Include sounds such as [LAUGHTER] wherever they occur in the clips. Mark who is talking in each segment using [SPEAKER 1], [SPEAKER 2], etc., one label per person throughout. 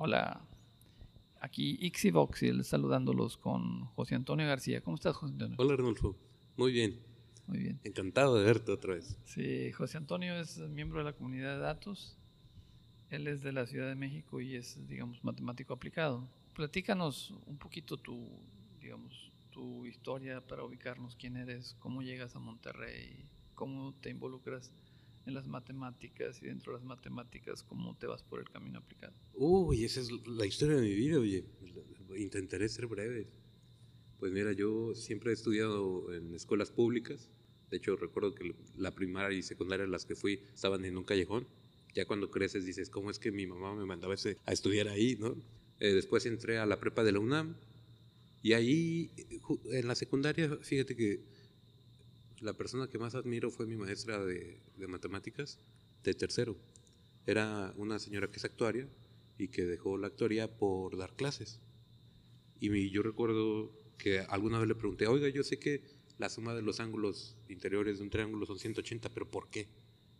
[SPEAKER 1] Hola, aquí Ixivoxil saludándolos con José Antonio García. ¿Cómo estás, José Antonio?
[SPEAKER 2] Hola, Arnulfo. Muy bien.
[SPEAKER 1] Muy bien.
[SPEAKER 2] Encantado de verte otra vez.
[SPEAKER 1] Sí, José Antonio es miembro de la comunidad de datos. Él es de la Ciudad de México y es, digamos, matemático aplicado. Platícanos un poquito tu, digamos, tu historia para ubicarnos quién eres, cómo llegas a Monterrey, cómo te involucras en las matemáticas y dentro de las matemáticas, cómo te vas por el camino aplicado.
[SPEAKER 2] Uy, esa es la historia de mi vida, oye. Intentaré ser breve. Pues mira, yo siempre he estudiado en escuelas públicas. De hecho, recuerdo que la primaria y secundaria las que fui estaban en un callejón. Ya cuando creces dices, ¿cómo es que mi mamá me mandaba a estudiar ahí, no? Eh, después entré a la prepa de la UNAM. Y ahí, en la secundaria, fíjate que la persona que más admiro fue mi maestra de, de matemáticas de tercero. Era una señora que es actuaria y que dejó la actuaria por dar clases. Y yo recuerdo que alguna vez le pregunté, oiga, yo sé que la suma de los ángulos interiores de un triángulo son 180, pero ¿por qué?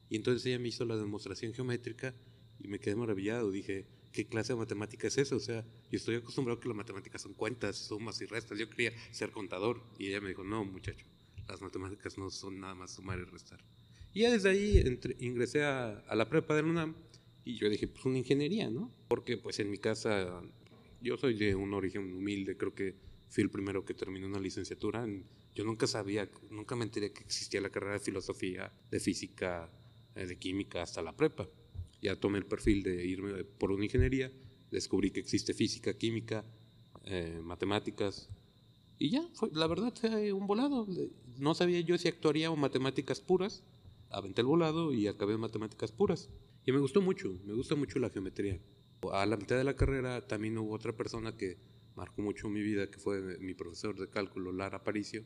[SPEAKER 2] Y entonces ella me hizo la demostración geométrica y me quedé maravillado. Dije, ¿qué clase de matemática es eso? O sea, yo estoy acostumbrado que las matemáticas son cuentas, sumas y restas. Yo quería ser contador. Y ella me dijo, no, muchacho, las matemáticas no son nada más sumar y restar. Y ya desde ahí ingresé a, a, la prepa de la UNAM y yo dije, pues una ingeniería, ¿no? Porque pues en mi casa, yo soy de un origen humilde, creo que fui el primero que terminó una licenciatura. Yo nunca sabía, nunca me enteré que existía la carrera de filosofía, de física, eh, de química hasta la prepa. Ya tomé el perfil de irme por una ingeniería, descubrí que existe física, química, eh, matemáticas, y ya, fue, la verdad fue un volado. No sabía yo si actuaría o matemáticas puras. Aventé el volado y acabé en matemáticas puras. Y me gustó mucho, me gusta mucho la geometría. A la mitad de la carrera también hubo otra persona que marcó mucho mi vida, que fue mi profesor de cálculo, Lara Paricio,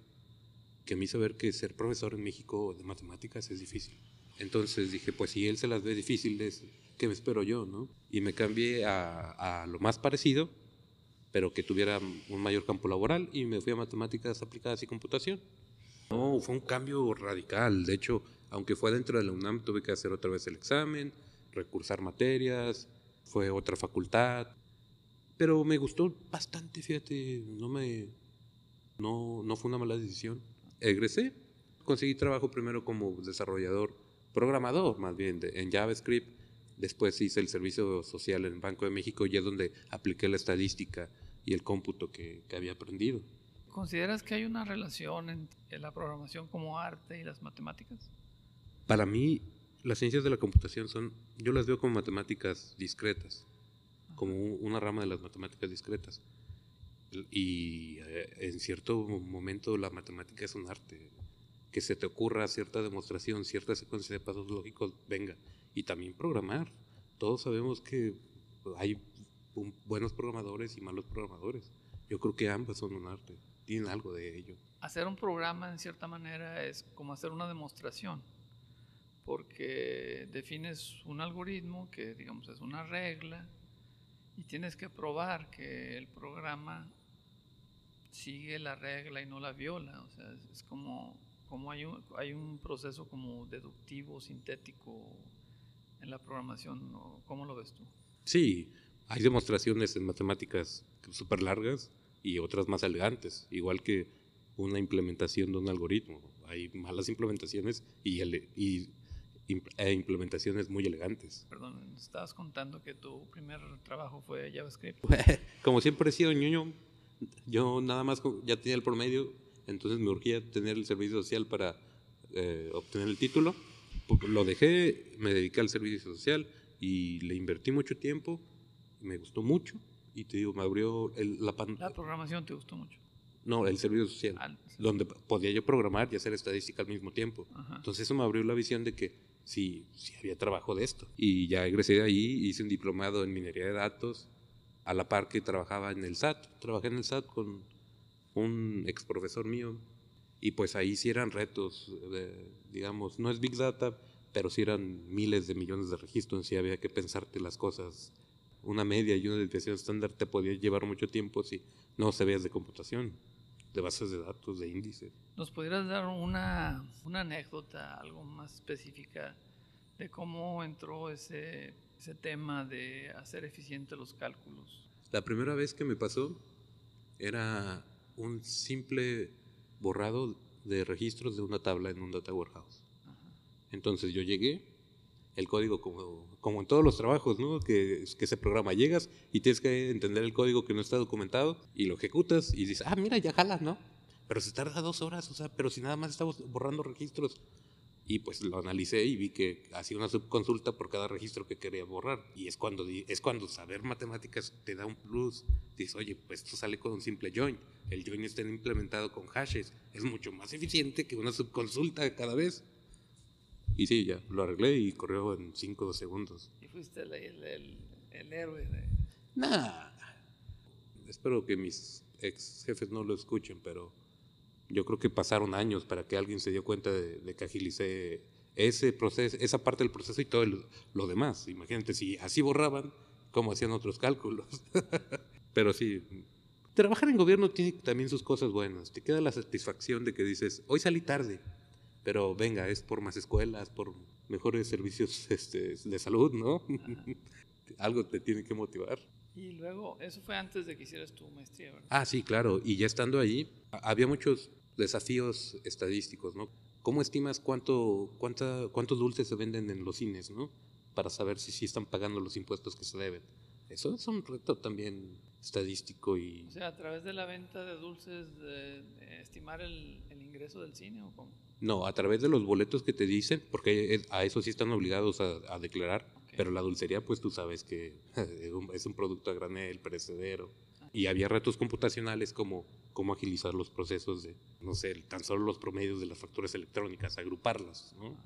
[SPEAKER 2] que me hizo ver que ser profesor en México de matemáticas es difícil. Entonces dije, pues si él se las ve difíciles, ¿qué me espero yo? no? Y me cambié a, a lo más parecido, pero que tuviera un mayor campo laboral y me fui a matemáticas aplicadas y computación. No, fue un cambio radical. De hecho, aunque fue dentro de la UNAM, tuve que hacer otra vez el examen, recursar materias, fue otra facultad. Pero me gustó bastante, fíjate, no me no, no fue una mala decisión. Egresé, conseguí trabajo primero como desarrollador, programador más bien, en JavaScript. Después hice el servicio social en Banco de México y es donde apliqué la estadística y el cómputo que, que había aprendido.
[SPEAKER 1] ¿Consideras que hay una relación entre la programación como arte y las matemáticas?
[SPEAKER 2] Para mí, las ciencias de la computación son, yo las veo como matemáticas discretas, como una rama de las matemáticas discretas. Y eh, en cierto momento la matemática es un arte. Que se te ocurra cierta demostración, cierta secuencia de pasos lógicos, venga. Y también programar. Todos sabemos que hay buenos programadores y malos programadores. Yo creo que ambas son un arte, tienen algo de ello.
[SPEAKER 1] Hacer un programa en cierta manera es como hacer una demostración, porque defines un algoritmo que digamos es una regla y tienes que probar que el programa sigue la regla y no la viola. O sea, es como, como hay, un, hay un proceso como deductivo, sintético en la programación. ¿Cómo lo ves tú?
[SPEAKER 2] Sí, hay demostraciones en matemáticas súper largas y otras más elegantes, igual que una implementación de un algoritmo. Hay malas implementaciones y, y e implementaciones muy elegantes.
[SPEAKER 1] Perdón, estabas contando que tu primer trabajo fue JavaScript. [LAUGHS]
[SPEAKER 2] Como siempre he sido ñoño, yo nada más ya tenía el promedio, entonces me urgía tener el servicio social para eh, obtener el título. Lo dejé, me dediqué al servicio social y le invertí mucho tiempo me gustó mucho y te digo, me abrió la
[SPEAKER 1] La programación te gustó mucho.
[SPEAKER 2] No, el servicio social, ah, donde podía yo programar y hacer estadística al mismo tiempo. Entonces eso me abrió la visión de que sí, sí había trabajo de esto. Y ya egresé de ahí, hice un diplomado en minería de datos, a la par que trabajaba en el SAT. Trabajé en el SAT con un ex profesor mío y pues ahí sí eran retos, digamos, no es Big Data, pero sí eran miles de millones de registros, sí había que pensarte las cosas una media y una desviación estándar te podía llevar mucho tiempo si no sabías de computación, de bases de datos, de índices.
[SPEAKER 1] ¿Nos pudieras dar una, una anécdota, algo más específica de cómo entró ese, ese tema de hacer eficiente los cálculos?
[SPEAKER 2] La primera vez que me pasó era un simple borrado de registros de una tabla en un data warehouse. Entonces yo llegué, el código como, en todos los trabajos, ¿no? Que, que se programa, llegas y tienes que entender el código que no está documentado y lo ejecutas y dices, ah, mira, ya jala, ¿no? Pero se tarda dos horas, o sea, pero si nada más estamos borrando registros. Y pues lo analicé y vi que hacía una subconsulta por cada registro que quería borrar. Y es cuando, es cuando saber matemáticas te da un plus. Dices, oye, pues esto sale con un simple join. El join está implementado con hashes. Es mucho más eficiente que una subconsulta cada vez. Y sí, ya, lo arreglé y corrió en 5 segundos.
[SPEAKER 1] Y fuiste el, el, el, héroe de...
[SPEAKER 2] Nah. Espero que mis ex jefes no lo escuchen, pero yo creo que pasaron años para que alguien se dio cuenta de, que agilicé ese proceso, esa parte del proceso y todo lo demás. Imagínate, si así borraban, ¿cómo hacían otros cálculos? [LAUGHS] Pero sí, trabajar en gobierno tiene también sus cosas buenas. Te queda la satisfacción de que dices, hoy salí tarde, pero venga, es por más escuelas, por mejores servicios [LAUGHS] este, de salud, ¿no? [LAUGHS] Algo te tiene que motivar.
[SPEAKER 1] Y luego, eso fue antes de que hicieras tu maestría, ¿verdad?
[SPEAKER 2] Ah, sí, claro. Y ya estando ahí, había muchos desafíos estadísticos, ¿no? ¿Cómo estimas cuánto, cuánta, cuántos dulces se venden en los cines, ¿no? Para saber si sí están pagando los impuestos que se deben. Eso es un reto también estadístico y...
[SPEAKER 1] O sea, a través de la venta de dulces, estimar el, ingreso del cine o cómo?
[SPEAKER 2] No, a través de los boletos que te dicen, porque a eso sí están obligados a, declarar, pero la dulcería, pues tú sabes que [LAUGHS] es un producto a granel, perecedero. Y había retos computacionales como cómo agilizar los procesos de, no sé, tan solo los promedios de las facturas electrónicas, agruparlas, ¿no?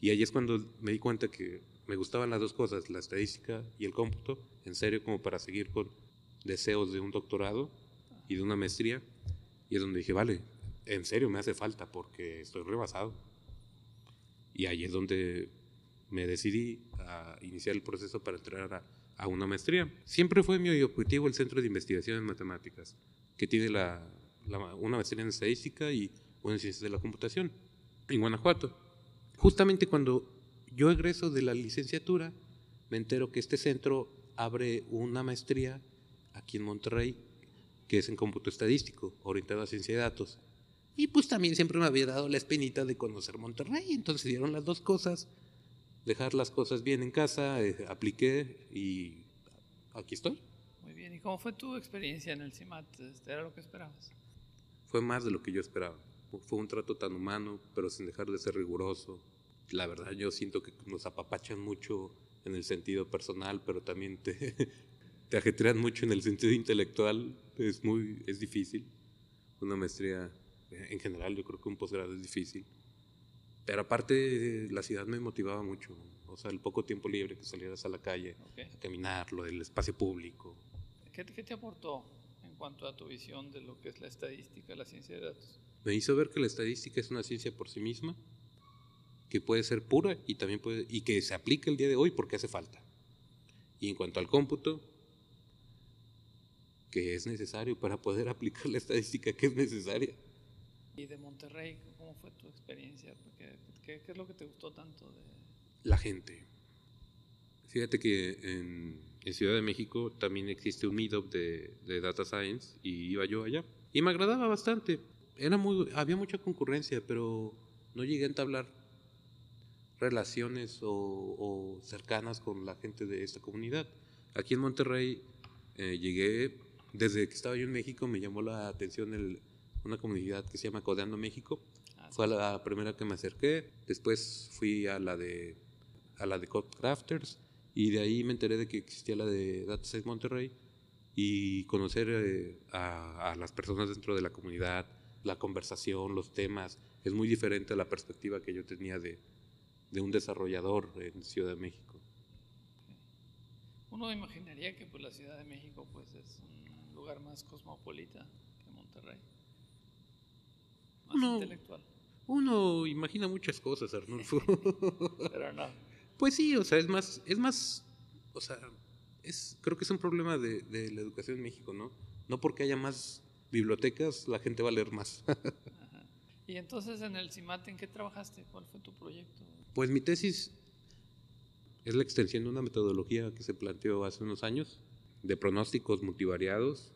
[SPEAKER 2] Y ahí es cuando me di cuenta que me gustaban las dos cosas, la estadística y el cómputo, en serio, como para seguir con deseos de un doctorado y de una maestría. Y es donde dije, vale, en serio me hace falta porque estoy rebasado. Y ahí es donde me decidí a iniciar el proceso para entrar a, una maestría. Siempre fue mi objetivo el Centro de Investigación en Matemáticas que tiene la, una maestría en estadística y una en ciencias de la computación en Guanajuato. Justamente cuando yo egreso de la licenciatura, me entero que este centro abre una maestría aquí en Monterrey, que es en cómputo estadístico, orientado a ciencia de datos. Y pues también siempre me había dado la espinita de conocer Monterrey, entonces dieron las dos cosas, dejar las cosas bien en casa, eh, apliqué y aquí estoy.
[SPEAKER 1] ¿Y cómo fue tu experiencia en el CIMAT? Este, ¿Era lo que esperabas?
[SPEAKER 2] Fue más de lo que yo esperaba. Fue un trato tan humano, pero sin dejar de ser riguroso. La verdad, yo siento que nos apapachan mucho en el sentido personal, pero también te, [LAUGHS] te ajetrean mucho en el sentido intelectual. Es muy es difícil. Una maestría, en general, yo creo que un posgrado es difícil. Pero aparte, la ciudad me motivaba mucho. O sea, el poco tiempo libre que salieras a la calle, a caminar, lo del espacio público,
[SPEAKER 1] ¿Qué, te aportó en cuanto a tu visión de lo que es la estadística, la ciencia de datos?
[SPEAKER 2] Me hizo ver que la estadística es una ciencia por sí misma, que puede ser pura y también puede y que se aplica el día de hoy porque hace falta. Y en cuanto al cómputo, que es necesario para poder [LAUGHS] aplicar la estadística que es necesaria.
[SPEAKER 1] ¿Y de Monterrey, cómo fue tu experiencia? ¿Qué, qué es lo que te gustó tanto de...?
[SPEAKER 2] La gente. Fíjate que en en Ciudad de México también existe un meetup de, de Data Science y iba yo allá. Y me agradaba bastante. Era muy, había mucha concurrencia, pero no llegué a entablar relaciones o, cercanas con la gente de esta comunidad. Aquí en Monterrey eh, llegué, desde que estaba yo en México, me llamó la atención el, una comunidad que se llama Codeando México. Ah, Fue la primera que me acerqué. Después fui a la de, a la de Code Crafters y de ahí me enteré de que existía la de Data Science Monterrey y conocer eh, a, las personas dentro de la comunidad, la conversación, los temas, es muy diferente a la perspectiva que yo tenía de, de un desarrollador en Ciudad de México.
[SPEAKER 1] Uno imaginaría que pues, la Ciudad de México pues, es un lugar más cosmopolita que Monterrey, más intelectual.
[SPEAKER 2] Uno imagina muchas cosas, Arnulfo. [LAUGHS]
[SPEAKER 1] Pero no.
[SPEAKER 2] Pues sí, o sea, es más, es más, o sea, es, creo que es un problema de, de la educación en México, ¿no? No porque haya más bibliotecas, la gente va a leer más. [LAUGHS]
[SPEAKER 1] Y entonces en el CIMAT, ¿en qué trabajaste? ¿Cuál fue tu proyecto?
[SPEAKER 2] Pues mi tesis Es la extensión de una metodología que se planteó hace unos años de pronósticos multivariados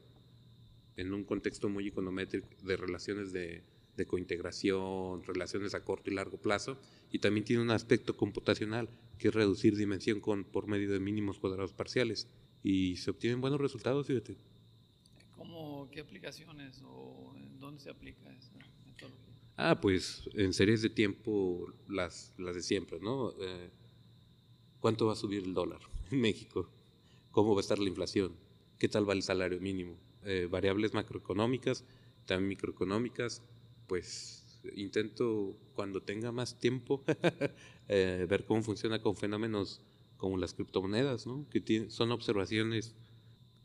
[SPEAKER 2] en un contexto muy econométrico de relaciones de, de cointegración, relaciones a corto y largo plazo, y también tiene un aspecto computacional, que es reducir dimensión con, por medio de mínimos cuadrados parciales. Y se obtienen buenos resultados, fíjate.
[SPEAKER 1] ¿Cómo, ¿Qué aplicaciones o en dónde se aplica esa metodología?
[SPEAKER 2] Ah, pues en series de tiempo las, las de siempre, ¿no? Eh, ¿Cuánto va a subir el dólar [LAUGHS] en México? ¿Cómo va a estar la inflación? ¿Qué tal va el salario mínimo? Eh, variables macroeconómicas, también microeconómicas, pues intento cuando tenga más tiempo [LAUGHS] eh, ver cómo funciona con fenómenos como las criptomonedas, ¿no? que son observaciones,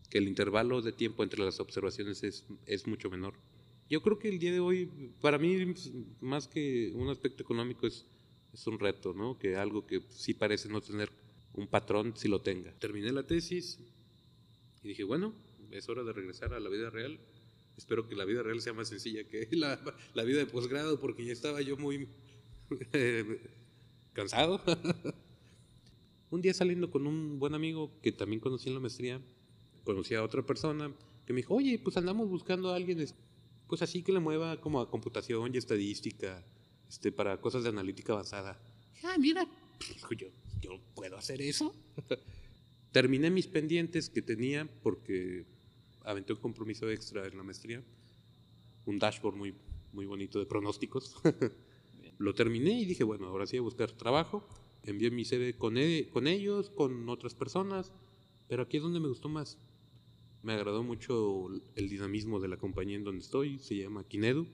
[SPEAKER 2] que el intervalo de tiempo entre las observaciones es, es mucho menor. Yo creo que el día de hoy, para mí, más que un aspecto económico, es, es un reto, ¿no? que algo que sí parece no tener un patrón, si lo tenga. Terminé la tesis y dije, bueno, es hora de regresar a la vida real espero que la vida real sea más sencilla que [LAUGHS] la, la vida de posgrado, porque ya estaba yo muy eh, [LAUGHS] cansado. [LAUGHS] un día saliendo con un buen amigo que también conocí en la maestría, conocí a otra persona que me dijo, oye, pues andamos buscando a alguien, pues así que le mueva como a computación y estadística, este, para cosas de analítica avanzada. Ah, mira, yo, yo puedo hacer eso. Terminé mis pendientes que tenía porque aventé un compromiso extra en la maestría, un dashboard muy, muy bonito de pronósticos. [LAUGHS] Lo terminé y dije, bueno, ahora sí a buscar trabajo. Envié mi CV con, e, con ellos, con otras personas, pero aquí es donde me gustó más. Me agradó mucho el dinamismo de la compañía en donde estoy, se llama Kinedu,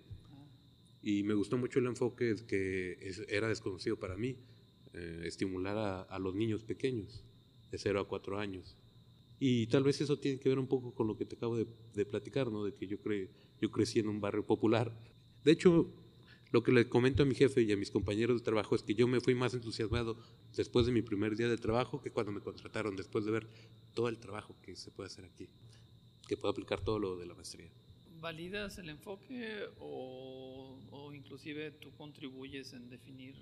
[SPEAKER 2] y me gustó mucho el enfoque que era desconocido para mí, eh, estimular a, a los niños pequeños, de 0 a 4 años. Y tal vez eso tiene que ver un poco con lo que te acabo de, platicar, ¿no? De que yo, cre, yo crecí en un barrio popular. De hecho, lo que le comento a mi jefe y a mis compañeros de trabajo es que yo me fui más entusiasmado después de mi primer día de trabajo que cuando me contrataron, después de ver todo el trabajo que se puede hacer aquí, que puedo aplicar todo lo de la maestría.
[SPEAKER 1] ¿Validas el enfoque o, o inclusive tú contribuyes en definir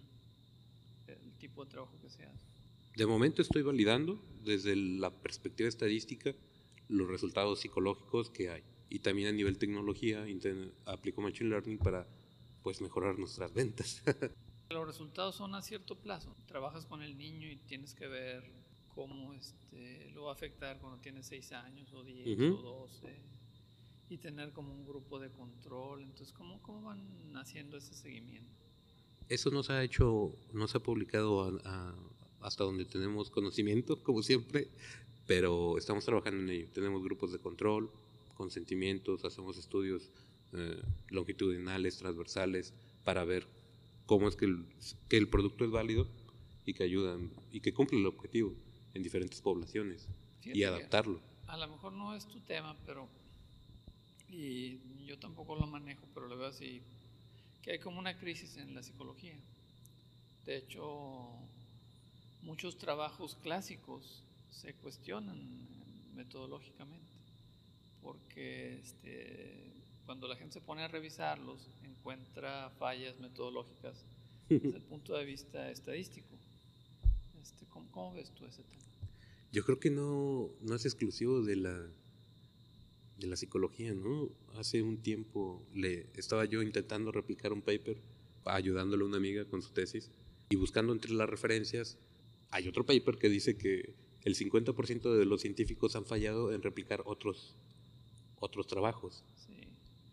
[SPEAKER 1] el tipo de trabajo que se hace?
[SPEAKER 2] De momento estoy validando desde la perspectiva estadística los resultados psicológicos que hay. Y también a nivel tecnología aplico Machine Learning para pues mejorar nuestras ventas. [LAUGHS]
[SPEAKER 1] los resultados son a cierto plazo. Trabajas con el niño y tienes que ver cómo este, lo va a afectar cuando tiene 6 años o 10 o 12 y tener como un grupo de control. Entonces, ¿cómo, cómo van haciendo ese seguimiento?
[SPEAKER 2] Eso no se ha hecho, no se ha publicado a, hasta donde tenemos conocimiento, como siempre, pero estamos trabajando en ello. Tenemos grupos de control, consentimientos, hacemos estudios eh, longitudinales, transversales, para ver cómo es que el, que el producto es válido y que ayudan y que cumple el objetivo en diferentes poblaciones y adaptarlo.
[SPEAKER 1] A lo mejor no es tu tema, pero y yo tampoco lo manejo, pero lo veo así que hay como una crisis en la psicología. De hecho, muchos trabajos clásicos se cuestionan metodológicamente, porque este, cuando la gente se pone a revisarlos encuentra fallas metodológicas [LAUGHS] desde el punto de vista estadístico. Este, ¿cómo, ves tú ese tema?
[SPEAKER 2] Yo creo que no, no es exclusivo de la, de la psicología, ¿no? Hace un tiempo le, estaba yo intentando replicar un paper, ayudándole a una amiga con su tesis, y buscando entre las referencias hay otro paper que dice que el 50% de los científicos han fallado en replicar otros, otros trabajos.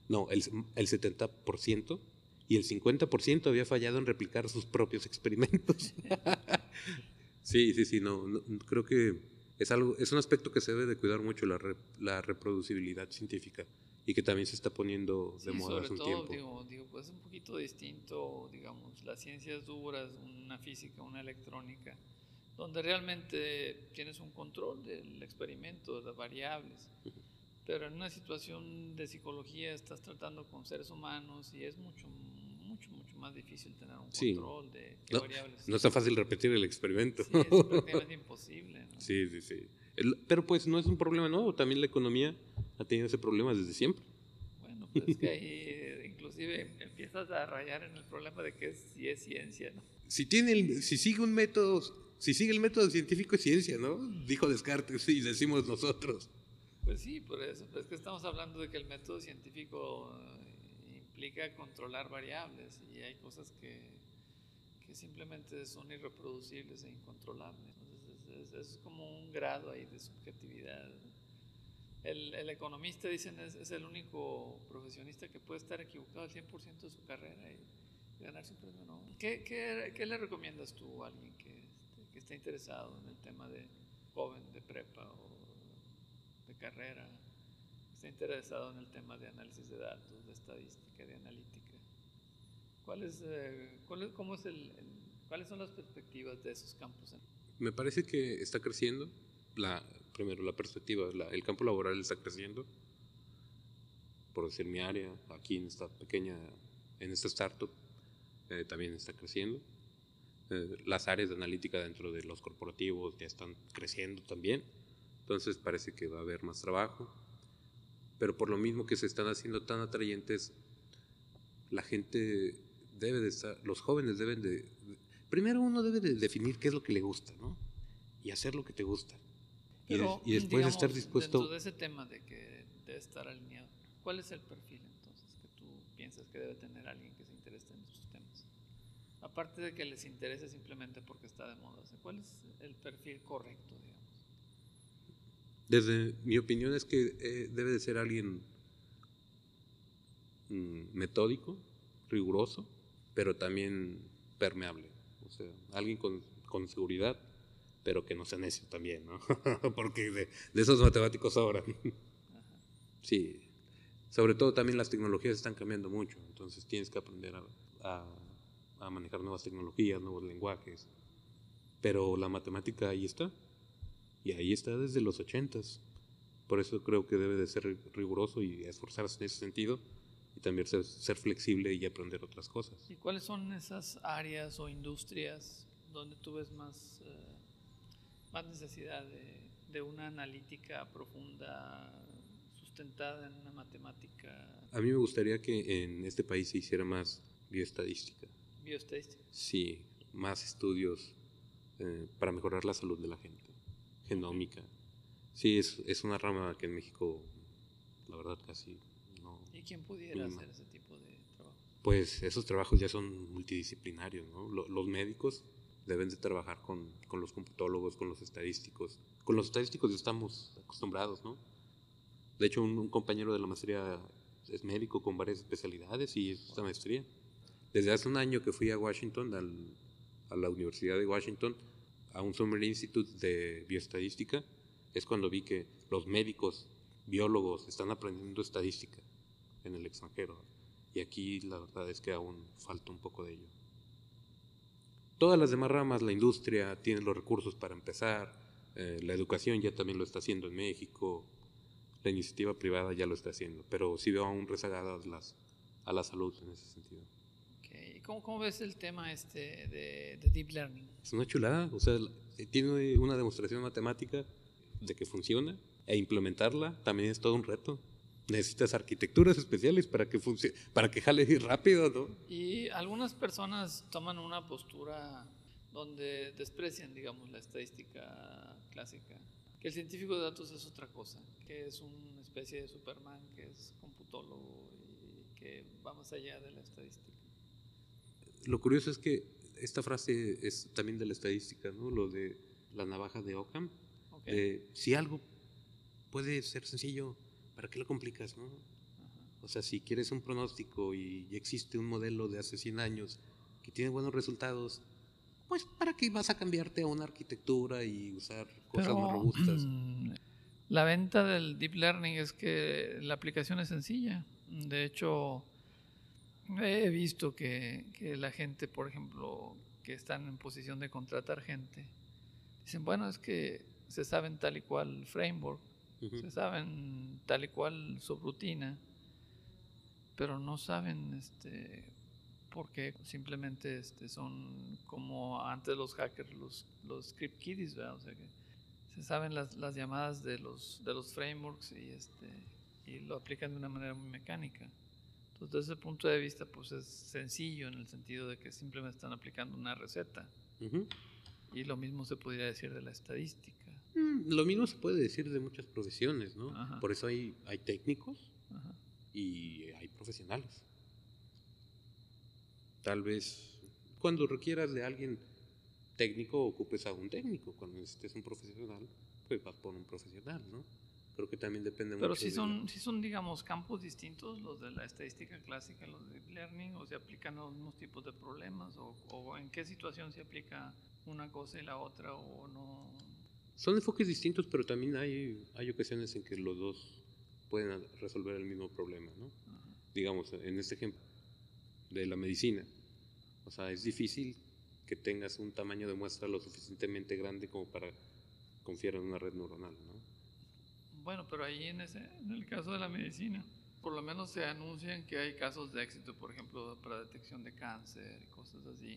[SPEAKER 2] No, el, el 70% y el 50% había fallado en replicar sus propios experimentos. [LAUGHS] sí, sí, sí, no, creo que es algo es un aspecto que se debe de cuidar mucho la, la reproducibilidad científica y que también se está poniendo de moda hace un
[SPEAKER 1] todo, Digo, digo, pues un poquito distinto, digamos, las ciencias duras, una física, una electrónica donde realmente tienes un control del experimento, de las variables. Pero en una situación de psicología estás tratando con seres humanos y es mucho, mucho, mucho más difícil tener un control de qué
[SPEAKER 2] no,
[SPEAKER 1] variables.
[SPEAKER 2] No es tan fácil repetir el experimento.
[SPEAKER 1] Sí, es prácticamente imposible.
[SPEAKER 2] Sí, sí, sí. pero pues no es un problema nuevo, también la economía ha tenido ese problema desde siempre.
[SPEAKER 1] Bueno, pues es que ahí inclusive empiezas a rayar en el problema de que si es ciencia, ¿no?
[SPEAKER 2] Si, tiene si sigue un método Si sigue el método científico es ciencia, ¿no? Dijo Descartes y decimos nosotros.
[SPEAKER 1] Pues sí, por eso. Es que estamos hablando de que el método científico eh, implica controlar variables y hay cosas que, que simplemente son irreproducibles e incontrolables. Entonces, es, como un grado ahí de subjetividad. El, el economista, dicen, es, el único profesionista que puede estar equivocado al 100% de su carrera y, ganarse un premio Nobel. ¿Qué, qué, qué le recomiendas tú a alguien que, que está interesado en el tema de joven, de prepa o carrera está interesado en el tema de análisis de datos, de estadística, de analítica. ¿Cuál es, eh, cómo es el, ¿Cuáles son las perspectivas de esos campos?
[SPEAKER 2] Me parece que está creciendo, la, primero la perspectiva, el campo laboral está creciendo, por decir mi área, aquí en esta pequeña, en esta startup, eh, también está creciendo. Eh, las áreas de analítica dentro de los corporativos ya están creciendo también entonces parece que va a haber más trabajo. Pero por lo mismo que se están haciendo tan atrayentes, la gente debe de estar, los jóvenes deben de, primero uno debe de definir qué es lo que le gusta, ¿no? Y hacer lo que te gusta. y, después estar dispuesto...
[SPEAKER 1] Dentro de ese tema de que debe estar alineado, ¿cuál es el perfil entonces que tú piensas que debe tener alguien que se interese en? Aparte de que les interese simplemente porque está de moda, ¿cuál es el perfil correcto, digamos?
[SPEAKER 2] Desde mi opinión es que eh, debe de ser alguien mm, metódico, riguroso, pero también permeable. O sea, alguien con, con seguridad, pero que no sea necio también, ¿no? [LAUGHS] Porque de, esos matemáticos sobran. sí. Sobre todo también las tecnologías están cambiando mucho, entonces tienes que aprender a, a manejar nuevas tecnologías, nuevos lenguajes. Pero la matemática ahí está. Y ahí está desde los ochentas. Por eso creo que debe de ser riguroso y esforzarse en ese sentido y también ser, ser, flexible y aprender otras cosas.
[SPEAKER 1] ¿Y cuáles son esas áreas o industrias donde tú ves más, eh, más necesidad de, de, una analítica profunda, sustentada en una matemática?
[SPEAKER 2] A mí me gustaría que en este país se hiciera más
[SPEAKER 1] bioestadística.
[SPEAKER 2] Sí, más estudios eh, para mejorar la salud de la gente genómica. Sí, es, es una rama que en México, la verdad, casi no.
[SPEAKER 1] ¿Y quién pudiera hacer ese tipo de trabajo?
[SPEAKER 2] Pues esos trabajos ya son multidisciplinarios, ¿no? Los, médicos deben de trabajar con, con, los computólogos, con los estadísticos. Con los estadísticos ya estamos acostumbrados, ¿no? De hecho, un, compañero de la maestría es médico con varias especialidades y es esta maestría. Desde hace un año que fui a Washington, al, a la Universidad de Washington, a un Summer Institute de Bioestadística, es cuando vi que los médicos, biólogos, están aprendiendo estadística en el extranjero. Y aquí la verdad es que aún falta un poco de ello. Todas las demás ramas, la industria, tiene los recursos para empezar, eh, la educación ya también lo está haciendo en México, la iniciativa privada ya lo está haciendo, pero sí veo aún rezagadas las, a la salud en ese sentido.
[SPEAKER 1] ¿Cómo, ves el tema este de, Deep Learning?
[SPEAKER 2] Es una chulada, o sea, eh, tiene una demostración matemática de que funciona e implementarla también es todo un reto. Necesitas arquitecturas especiales para que funcione, para que jale [LAUGHS] rápido, ¿no?
[SPEAKER 1] Y algunas personas toman una postura donde desprecian, digamos, la estadística clásica. Que el científico de datos es otra cosa, que es una especie de Superman, que es computólogo y que va más allá de la estadística
[SPEAKER 2] lo curioso es que esta frase es también de la estadística, ¿no? Lo de la navaja de Ockham. si algo puede ser sencillo, ¿para qué lo complicas, no? O sea, si quieres un pronóstico y existe un modelo de hace 100 años que tiene buenos resultados, pues ¿para qué vas a cambiarte a una arquitectura y usar cosas más robustas? [CLEARS THROAT]
[SPEAKER 1] La venta del deep learning es que la aplicación es sencilla. De hecho, He visto que, que, la gente, por ejemplo, que están en posición de contratar gente, dicen, bueno, es que se saben tal y cual framework, se saben tal y cual subrutina, pero no saben este, por qué. Simplemente este, son como antes los hackers, los, los script kiddies, O sea que se saben las, las llamadas de los, de los frameworks y, este, y lo aplican de una manera muy mecánica. Entonces, desde ese punto de vista, pues es sencillo en el sentido de que simplemente están aplicando una receta. Y lo mismo se podría decir de la estadística.
[SPEAKER 2] Mm, lo mismo se puede decir de muchas profesiones, ¿no? Por eso hay, hay técnicos y hay profesionales. Tal vez cuando requieras de alguien técnico, ocupes a un técnico. Cuando necesites un profesional, pues vas por un profesional, ¿no? Creo que también depende
[SPEAKER 1] Pero
[SPEAKER 2] mucho.
[SPEAKER 1] Pero si son, si son, digamos, campos distintos, los de la estadística clásica y los de deep learning, o se aplican los mismos tipos de problemas, o, o en qué situación se aplica una cosa y la otra, o no.
[SPEAKER 2] Son enfoques distintos, pero también hay, hay ocasiones en que los dos pueden resolver el mismo problema, ¿no? Digamos, en este ejemplo de la medicina. O sea, es difícil que tengas un tamaño de muestra lo suficientemente grande como para confiar en una red neuronal, ¿no?
[SPEAKER 1] Bueno, pero ahí en, ese, en el caso de la medicina, por lo menos se anuncian que hay casos de éxito, por ejemplo, para detección de cáncer y cosas así.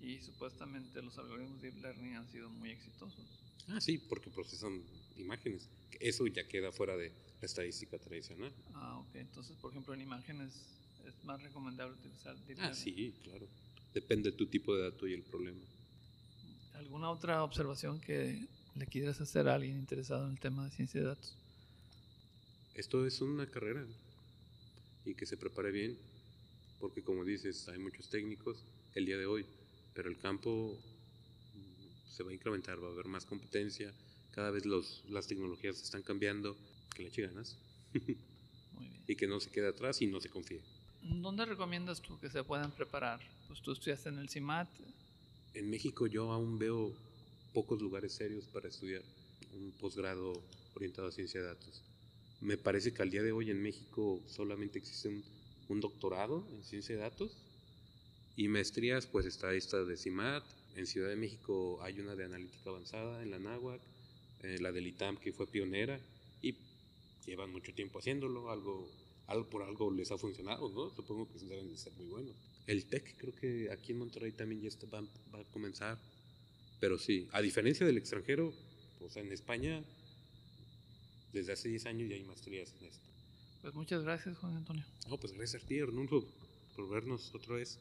[SPEAKER 1] Y supuestamente los algoritmos de deep learning han sido muy exitosos.
[SPEAKER 2] Ah, sí, porque procesan imágenes. Eso ya queda fuera de la estadística tradicional.
[SPEAKER 1] Ah, ok. Entonces, por ejemplo, en imágenes es más recomendable utilizar deep
[SPEAKER 2] ah, learning. Ah, sí, claro. Depende de tu tipo de dato y el problema.
[SPEAKER 1] ¿Alguna otra observación que le quieras hacer a alguien interesado en el tema de ciencia de datos?
[SPEAKER 2] Esto es una carrera y que se prepare bien, porque como dices, hay muchos técnicos el día de hoy, pero el campo se va a incrementar, va a haber más competencia, cada vez los, las tecnologías están cambiando, que le eche ganas y que no se quede atrás y no se confíe.
[SPEAKER 1] ¿Dónde recomiendas tú que se puedan preparar? Pues tú estudiaste en el CIMAT.
[SPEAKER 2] En México yo aún veo pocos lugares serios para estudiar un posgrado orientado a ciencia de datos. Me parece que al día de hoy en México solamente existe un, doctorado en ciencia de datos y maestrías, pues está esta de CIMAT. En Ciudad de México hay una de analítica avanzada en la NAWAC, eh, la del ITAM que fue pionera y llevan mucho tiempo haciéndolo, algo, algo por algo les ha funcionado, ¿no? Supongo que deben de ser muy buenos. El TEC creo que aquí en Monterrey también ya está, va, va a comenzar pero sí, a diferencia del extranjero, pues en España, desde hace 10 años ya hay maestrías en esto.
[SPEAKER 1] Pues muchas gracias, Juan Antonio.
[SPEAKER 2] No, pues gracias a ti, Arnulfo, por vernos otra vez.